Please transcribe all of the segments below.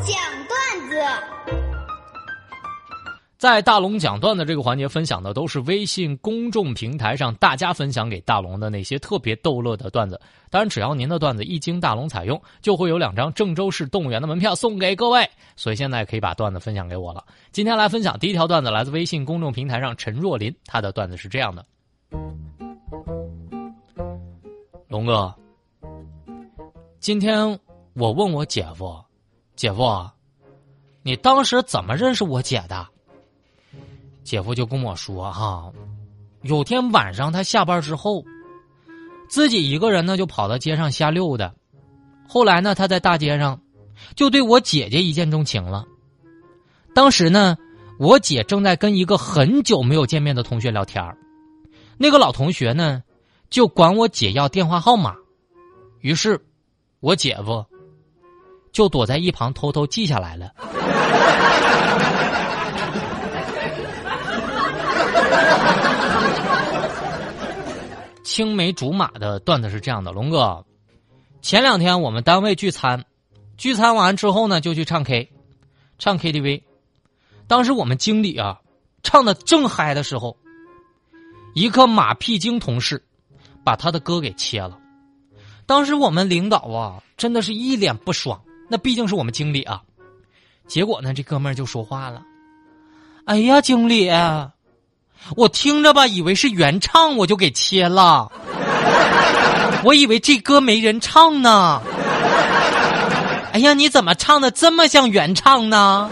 讲段子。在大龙讲段子这个环节，分享的都是微信公众平台上大家分享给大龙的那些特别逗乐的段子。当然，只要您的段子一经大龙采用，就会有两张郑州市动物园的门票送给各位。所以现在可以把段子分享给我了。今天来分享第一条段子，来自微信公众平台上陈若琳，她的段子是这样的：龙哥，今天我问我姐夫，姐夫，你当时怎么认识我姐的？姐夫就跟我说：“哈，有天晚上他下班之后，自己一个人呢就跑到街上瞎溜达。后来呢，他在大街上就对我姐姐一见钟情了。当时呢，我姐正在跟一个很久没有见面的同学聊天那个老同学呢就管我姐要电话号码，于是我姐夫就躲在一旁偷偷记下来了。”青梅竹马的段子是这样的，龙哥，前两天我们单位聚餐，聚餐完之后呢，就去唱 K，唱 KTV。当时我们经理啊，唱的正嗨的时候，一个马屁精同事把他的歌给切了。当时我们领导啊，真的是一脸不爽，那毕竟是我们经理啊。结果呢，这哥们儿就说话了：“哎呀，经理。”我听着吧，以为是原唱，我就给切了。我以为这歌没人唱呢。哎呀，你怎么唱的这么像原唱呢？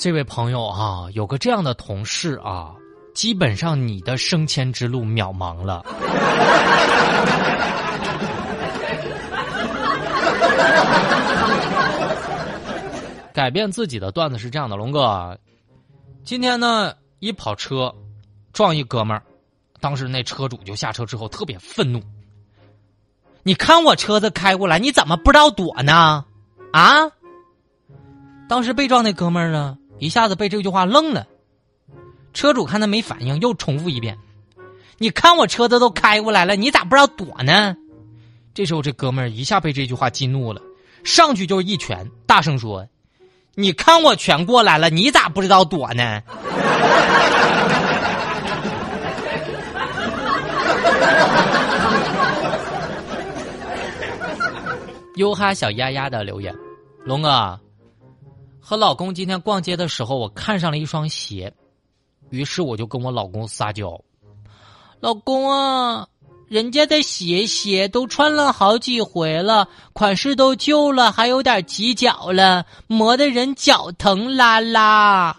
这位朋友啊，有个这样的同事啊，基本上你的升迁之路渺茫了。改变自己的段子是这样的，龙哥，今天呢一跑车撞一哥们儿，当时那车主就下车之后特别愤怒。你看我车子开过来，你怎么不知道躲呢？啊！当时被撞那哥们儿呢，一下子被这句话愣了。车主看他没反应，又重复一遍：“你看我车子都开过来了，你咋不知道躲呢？”这时候这哥们儿一下被这句话激怒了，上去就是一拳，大声说。你看我全过来了，你咋不知道躲呢？优哈小丫丫的留言，龙哥和老公今天逛街的时候，我看上了一双鞋，于是我就跟我老公撒娇：“老公啊。”人家的鞋鞋都穿了好几回了，款式都旧了，还有点挤脚了，磨得人脚疼啦啦。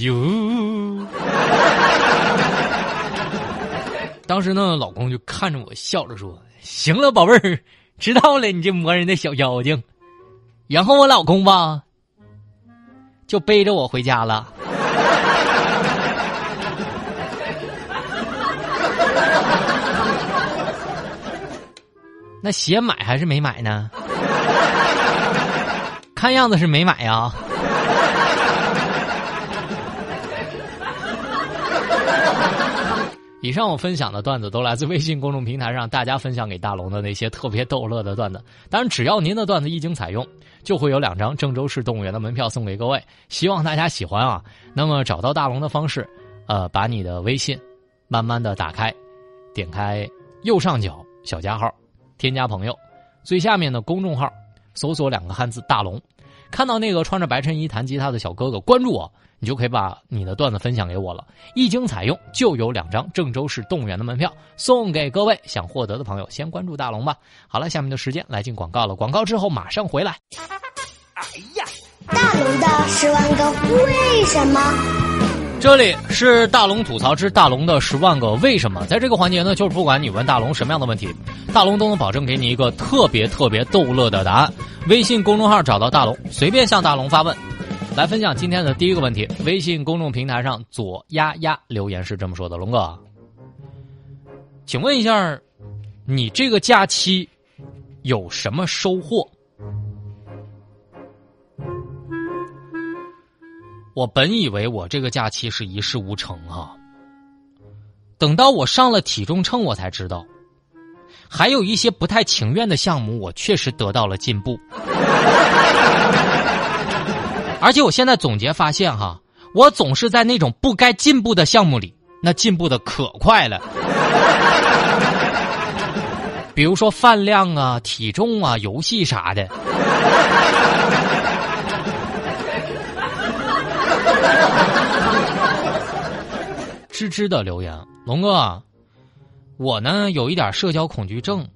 哟，当时呢，老公就看着我笑着说：“行了，宝贝儿，知道了，你这磨人的小妖精。”然后我老公吧，就背着我回家了。那鞋买还是没买呢？看样子是没买呀。以上我分享的段子都来自微信公众平台上大家分享给大龙的那些特别逗乐的段子。当然，只要您的段子一经采用，就会有两张郑州市动物园的门票送给各位。希望大家喜欢啊！那么找到大龙的方式，呃，把你的微信慢慢的打开，点开右上角小加号。添加朋友，最下面的公众号搜索两个汉字“大龙”，看到那个穿着白衬衣弹吉他的小哥哥，关注我，你就可以把你的段子分享给我了。一经采用，就有两张郑州市动物园的门票送给各位。想获得的朋友，先关注大龙吧。好了，下面的时间来进广告了，广告之后马上回来。哎呀，大龙的十万个为什么。这里是大龙吐槽之大龙的十万个为什么，在这个环节呢，就是不管你问大龙什么样的问题，大龙都能保证给你一个特别特别逗乐的答案。微信公众号找到大龙，随便向大龙发问，来分享今天的第一个问题。微信公众平台上左丫丫留言是这么说的：龙哥，请问一下，你这个假期有什么收获？我本以为我这个假期是一事无成啊，等到我上了体重秤，我才知道，还有一些不太情愿的项目，我确实得到了进步。而且我现在总结发现哈，我总是在那种不该进步的项目里，那进步的可快了。比如说饭量啊、体重啊、游戏啥的。吱吱的留言，龙哥，我呢有一点社交恐惧症，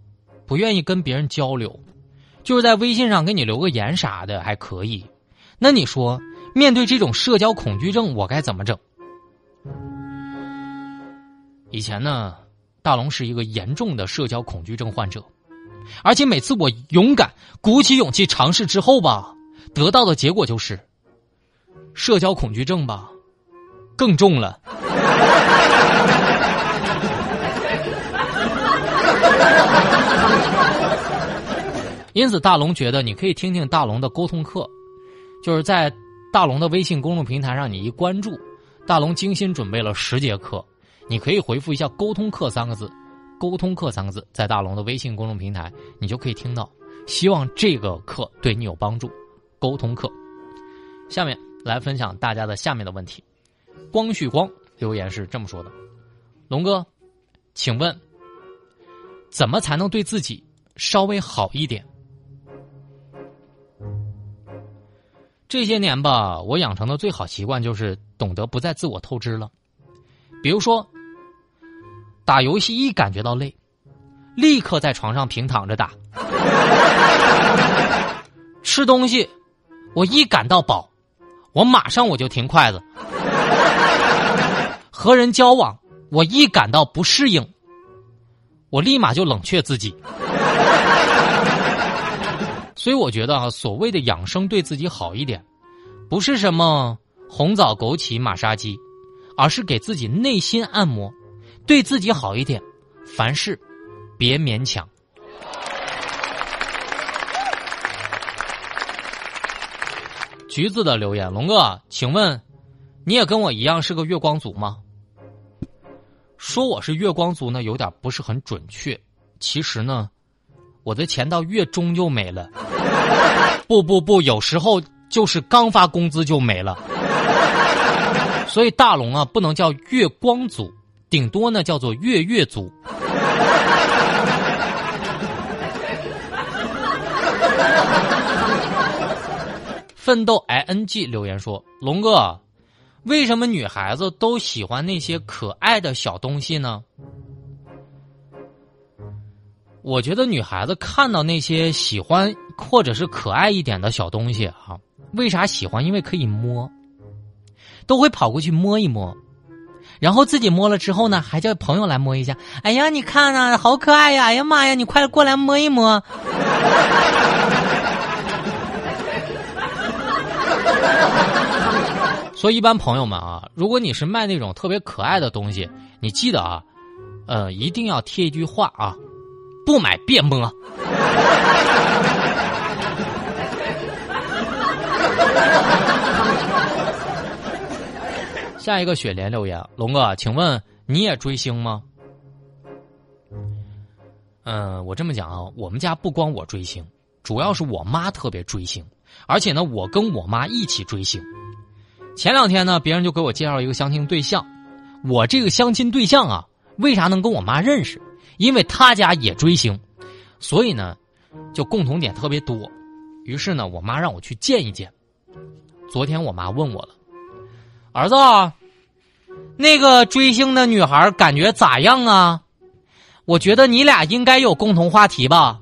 不愿意跟别人交流，就是在微信上给你留个言啥的还可以。那你说，面对这种社交恐惧症，我该怎么整？以前呢，大龙是一个严重的社交恐惧症患者，而且每次我勇敢鼓起勇气尝试之后吧，得到的结果就是社交恐惧症吧更重了。因此，大龙觉得你可以听听大龙的沟通课，就是在大龙的微信公众平台上，你一关注，大龙精心准备了十节课，你可以回复一下“沟通课”三个字，“沟通课”三个字，在大龙的微信公众平台，你就可以听到。希望这个课对你有帮助。沟通课，下面来分享大家的下面的问题。光绪光留言是这么说的：“龙哥，请问怎么才能对自己稍微好一点？”这些年吧，我养成的最好习惯就是懂得不再自我透支了。比如说，打游戏一感觉到累，立刻在床上平躺着打；吃东西，我一感到饱，我马上我就停筷子；和人交往，我一感到不适应，我立马就冷却自己。所以我觉得啊，所谓的养生对自己好一点，不是什么红枣枸杞马杀鸡，而是给自己内心按摩，对自己好一点，凡事别勉强。橘子的留言，龙哥，请问你也跟我一样是个月光族吗？说我是月光族呢，有点不是很准确。其实呢，我的钱到月中就没了。不不不，有时候就是刚发工资就没了，所以大龙啊不能叫月光族，顶多呢叫做月月族。奋斗 i n g 留言说：“龙哥，为什么女孩子都喜欢那些可爱的小东西呢？”我觉得女孩子看到那些喜欢或者是可爱一点的小东西啊，为啥喜欢？因为可以摸，都会跑过去摸一摸，然后自己摸了之后呢，还叫朋友来摸一下。哎呀，你看呐，好可爱呀！哎呀妈呀，你快过来摸一摸。所以，一般朋友们啊，如果你是卖那种特别可爱的东西，你记得啊，呃，一定要贴一句话啊。不买别摸。下一个雪莲留言，龙哥，请问你也追星吗？嗯，我这么讲啊，我们家不光我追星，主要是我妈特别追星，而且呢，我跟我妈一起追星。前两天呢，别人就给我介绍一个相亲对象，我这个相亲对象啊，为啥能跟我妈认识？因为他家也追星，所以呢，就共同点特别多。于是呢，我妈让我去见一见。昨天我妈问我了：“儿子，那个追星的女孩感觉咋样啊？”我觉得你俩应该有共同话题吧。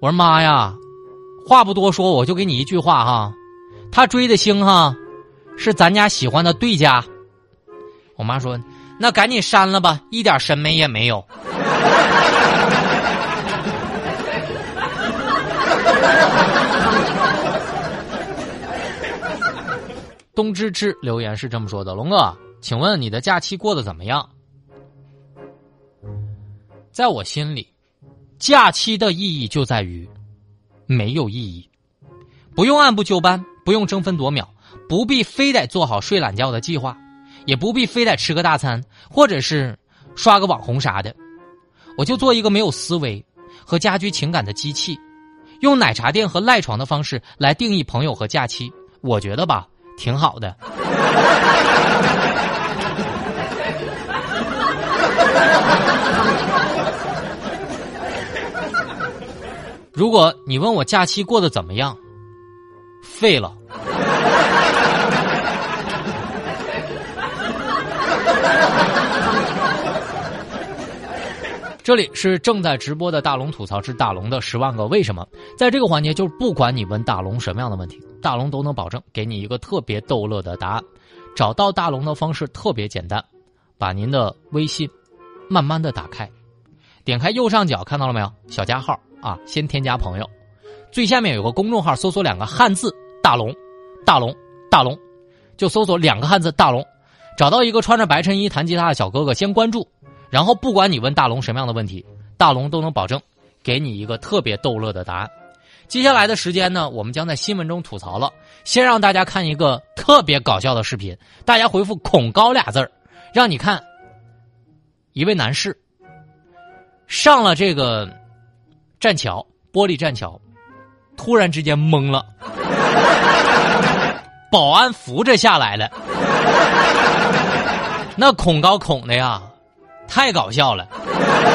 我说妈呀，话不多说，我就给你一句话哈，他追的星哈，是咱家喜欢的对家。我妈说。那赶紧删了吧，一点审美也没有。东芝芝留言是这么说的：“龙哥，请问你的假期过得怎么样？”在我心里，假期的意义就在于没有意义，不用按部就班。不用争分夺秒，不必非得做好睡懒觉的计划，也不必非得吃个大餐，或者是刷个网红啥的。我就做一个没有思维和家居情感的机器，用奶茶店和赖床的方式来定义朋友和假期。我觉得吧，挺好的。如果你问我假期过得怎么样，废了。这里是正在直播的大龙吐槽之大龙的十万个为什么。在这个环节，就是不管你问大龙什么样的问题，大龙都能保证给你一个特别逗乐的答案。找到大龙的方式特别简单，把您的微信慢慢的打开，点开右上角看到了没有？小加号啊，先添加朋友，最下面有个公众号，搜索两个汉字“大龙”，大龙，大龙，就搜索两个汉字“大龙”，找到一个穿着白衬衣弹吉他的小哥哥，先关注。然后不管你问大龙什么样的问题，大龙都能保证给你一个特别逗乐的答案。接下来的时间呢，我们将在新闻中吐槽了。先让大家看一个特别搞笑的视频，大家回复“恐高”俩字儿，让你看一位男士上了这个栈桥，玻璃栈桥，突然之间懵了，保安扶着下来了，那恐高恐的呀！太搞笑了！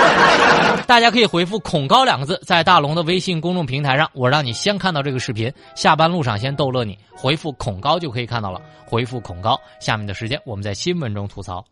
大家可以回复“恐高”两个字，在大龙的微信公众平台上，我让你先看到这个视频。下班路上先逗乐你，回复“恐高”就可以看到了。回复“恐高”，下面的时间我们在新闻中吐槽。